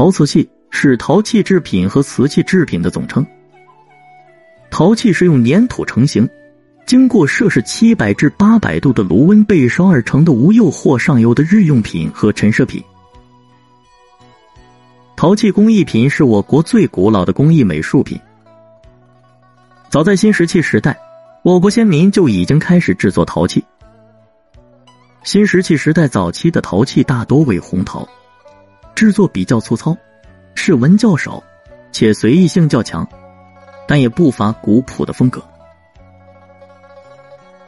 陶瓷器是陶器制品和瓷器制品的总称。陶器是用粘土成型，经过摄氏七百至八百度的炉温焙烧而成的无釉或上釉的日用品和陈设品。陶器工艺品是我国最古老的工艺美术品。早在新石器时代，我国先民就已经开始制作陶器。新石器时代早期的陶器大多为红陶。制作比较粗糙，饰纹较少，且随意性较强，但也不乏古朴的风格。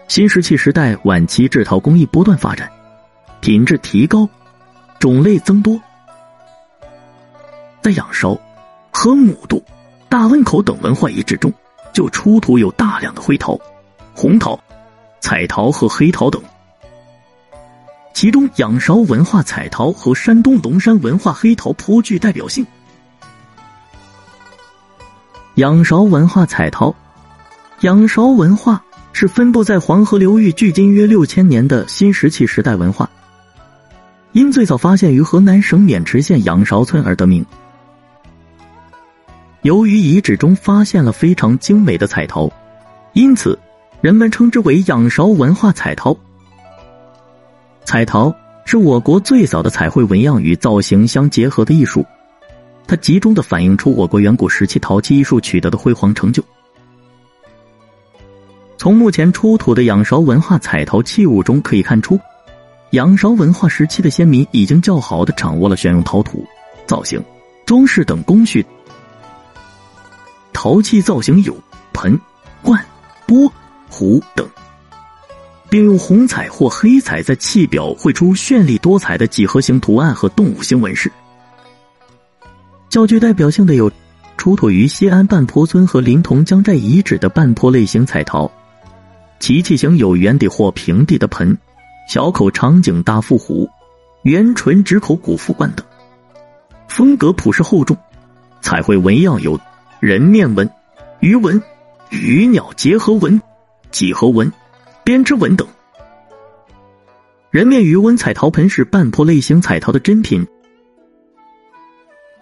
新石器时代晚期制陶工艺不断发展，品质提高，种类增多。在仰韶、和姆渡、大汶口等文化遗址中，就出土有大量的灰陶、红陶、彩陶和黑陶等。其中，仰韶文化彩陶和山东龙山文化黑陶颇具代表性。仰韶文化彩陶，仰韶文化是分布在黄河流域距今约六千年的新石器时代文化，因最早发现于河南省渑池县仰韶村而得名。由于遗址中发现了非常精美的彩陶，因此人们称之为仰韶文化彩陶。彩陶是我国最早的彩绘纹样与造型相结合的艺术，它集中的反映出我国远古时期陶器艺术取得的辉煌成就。从目前出土的仰韶文化彩陶器物中可以看出，仰韶文化时期的先民已经较好的掌握了选用陶土、造型、装饰等工序。陶器造型有盆、罐、钵、壶等。并用红彩或黑彩在器表绘出绚丽多彩的几何形图案和动物形纹饰。较具代表性的有出土于西安半坡村和临潼江寨遗址的半坡类型彩陶，其器型有圆底或平底的盆、小口长颈大腹壶、圆唇直口古腹罐等，风格朴实厚重。彩绘纹样有人面纹、鱼纹、鱼鸟结合纹、几何纹。编织纹等，人面鱼纹彩陶盆是半坡类型彩陶的珍品，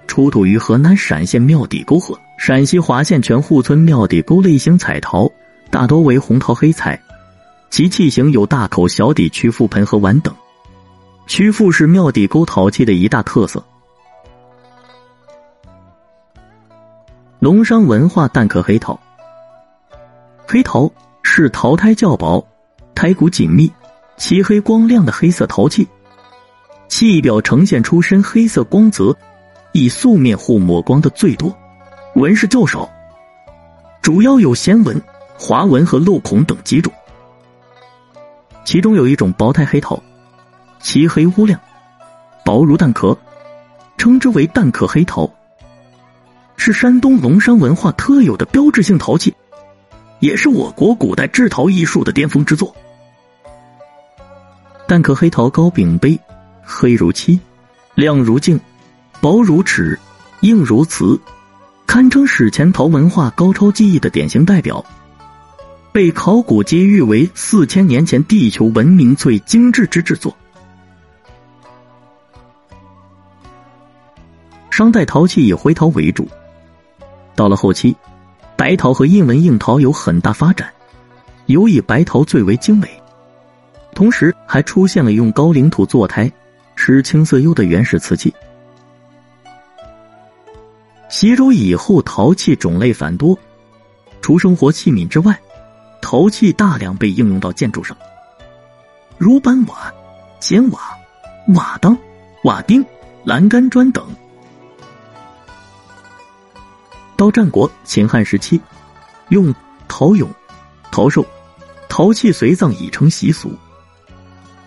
出土于河南陕县庙底沟河。陕西华县全户村庙底沟类型彩陶，大多为红陶黑彩，其器型有大口小底曲腹盆和碗等，曲腹是庙底沟陶器的一大特色。龙山文化蛋壳黑陶，黑陶是陶胎较薄。胎骨紧密、漆黑光亮的黑色陶器，器表呈现出深黑色光泽，以素面或抹光的最多，纹饰较少，主要有弦纹、划纹和镂孔等几种。其中有一种薄胎黑陶，漆黑乌亮，薄如蛋壳，称之为蛋壳黑陶，是山东龙山文化特有的标志性陶器，也是我国古代制陶艺术的巅峰之作。蛋壳黑陶高柄杯，黑如漆，亮如镜，薄如纸，硬如瓷，堪称史前陶文化高超技艺的典型代表，被考古界誉为四千年前地球文明最精致之制作。商代陶器以灰陶为主，到了后期，白陶和印纹硬陶有很大发展，尤以白陶最为精美。同时，还出现了用高岭土做胎、施青色釉的原始瓷器。西周以后，陶器种类繁多，除生活器皿之外，陶器大量被应用到建筑上，如板瓦、简瓦、瓦当、瓦钉、栏杆砖等。到战国、秦汉时期，用陶俑、陶兽、陶器随葬已成习俗。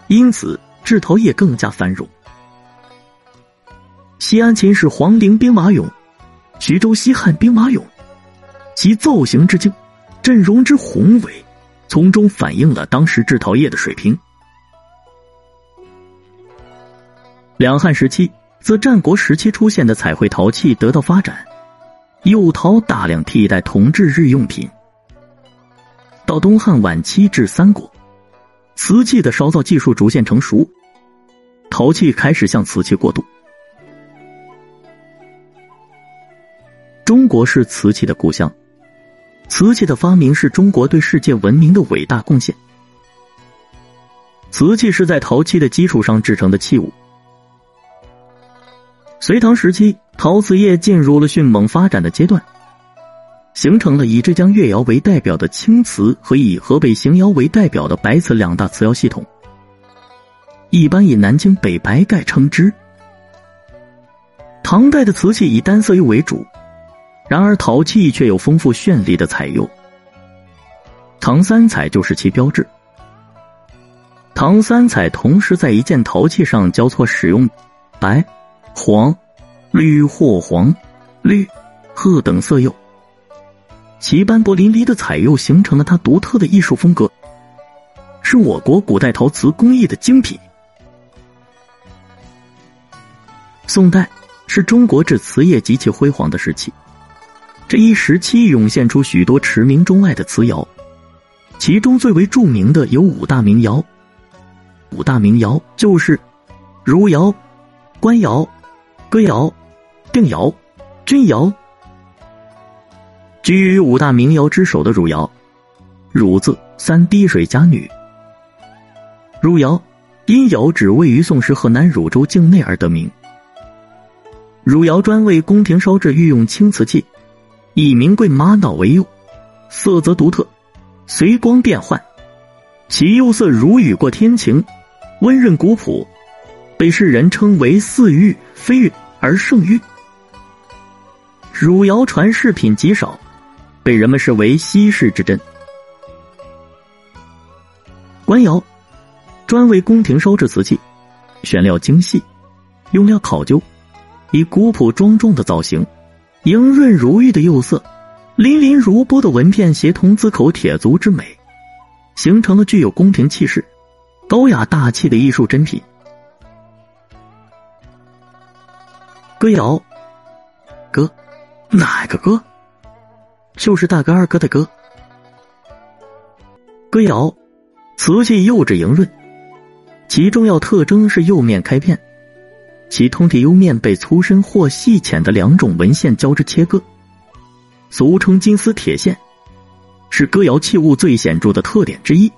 因此，制陶业更加繁荣。西安秦始皇陵兵马俑、徐州西汉兵马俑，其造型之精、阵容之宏伟，从中反映了当时制陶业的水平。两汉时期，自战国时期出现的彩绘陶器得到发展，釉陶大量替代铜制日用品。到东汉晚期至三国。瓷器的烧造技术逐渐成熟，陶器开始向瓷器过渡。中国是瓷器的故乡，瓷器的发明是中国对世界文明的伟大贡献。瓷器是在陶器的基础上制成的器物。隋唐时期，陶瓷业进入了迅猛发展的阶段，形成了以浙江越窑为代表的青瓷和以河北邢窑为代表的白瓷两大瓷窑系统。一般以南京北白盖称之。唐代的瓷器以单色釉为主，然而陶器却有丰富绚丽的彩釉。唐三彩就是其标志。唐三彩同时在一件陶器上交错使用白、黄、绿或黄、绿、褐等色釉，其斑驳淋漓的彩釉形成了它独特的艺术风格，是我国古代陶瓷工艺的精品。宋代是中国制瓷业极其辉煌的时期，这一时期涌现出许多驰名中外的瓷窑，其中最为著名的有五大名窑。五大名窑就是汝窑、官窑、哥窑、定窑、钧窑。居于五大名窑之首的汝窑，汝字三滴水甲女。汝窑因窑址位于宋时河南汝州境内而得名。汝窑专为宫廷烧制御用青瓷器，以名贵玛瑙为釉，色泽独特，随光变幻，其釉色如雨过天晴。温润古朴，被世人称为“似玉非玉而胜玉”。汝窑传世品极少，被人们视为稀世之珍。官窑专为宫廷烧制瓷器，选料精细，用料考究，以古朴庄重的造型、莹润如玉的釉色、粼粼如波的纹片协同字口铁足之美，形成了具有宫廷气势。高雅大气的艺术珍品。哥窑，哥，哪个哥？就是大哥二哥的哥。哥窑，瓷器釉质莹润，其重要特征是釉面开片，其通体釉面被粗深或细浅的两种纹线交织切割，俗称金丝铁线，是哥窑器物最显著的特点之一。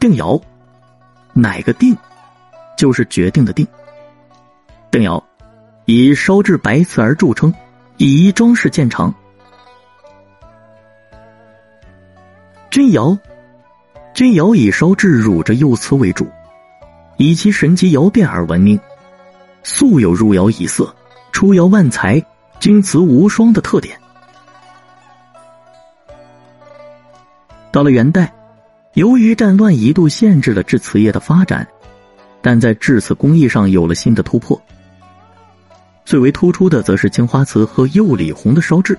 定窑，哪个定？就是决定的定。定窑以烧制白瓷而著称，以装饰见长。钧窑，钧窑以烧制乳着釉瓷为主，以其神奇窑变而闻名，素有入窑以色、出窑万才、钧瓷无双的特点。到了元代。由于战乱一度限制了制瓷业的发展，但在制瓷工艺上有了新的突破。最为突出的则是青花瓷和釉里红的烧制。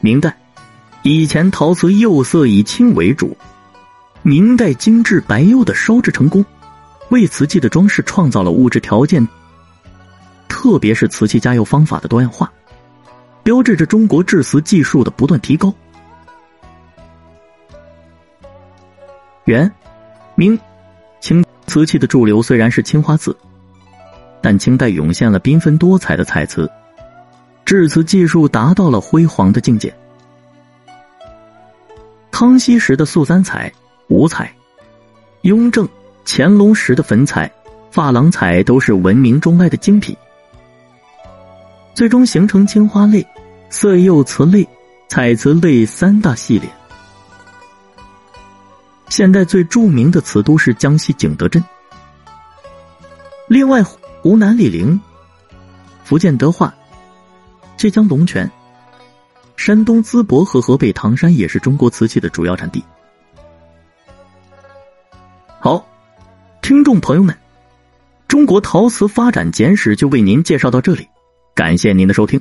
明代，以前陶瓷釉色以青为主，明代精致白釉的烧制成功，为瓷器的装饰创造了物质条件，特别是瓷器加釉方法的多样化，标志着中国制瓷技术的不断提高。元、明、清瓷器的主流虽然是青花瓷，但清代涌现了缤纷多彩的彩瓷，制瓷技术达到了辉煌的境界。康熙时的素三彩、五彩，雍正、乾隆时的粉彩、珐琅彩都是闻名中外的精品，最终形成青花类、色釉瓷类、彩瓷类三大系列。现代最著名的瓷都是江西景德镇，另外湖南醴陵、福建德化、浙江龙泉、山东淄博和河北唐山也是中国瓷器的主要产地。好，听众朋友们，中国陶瓷发展简史就为您介绍到这里，感谢您的收听。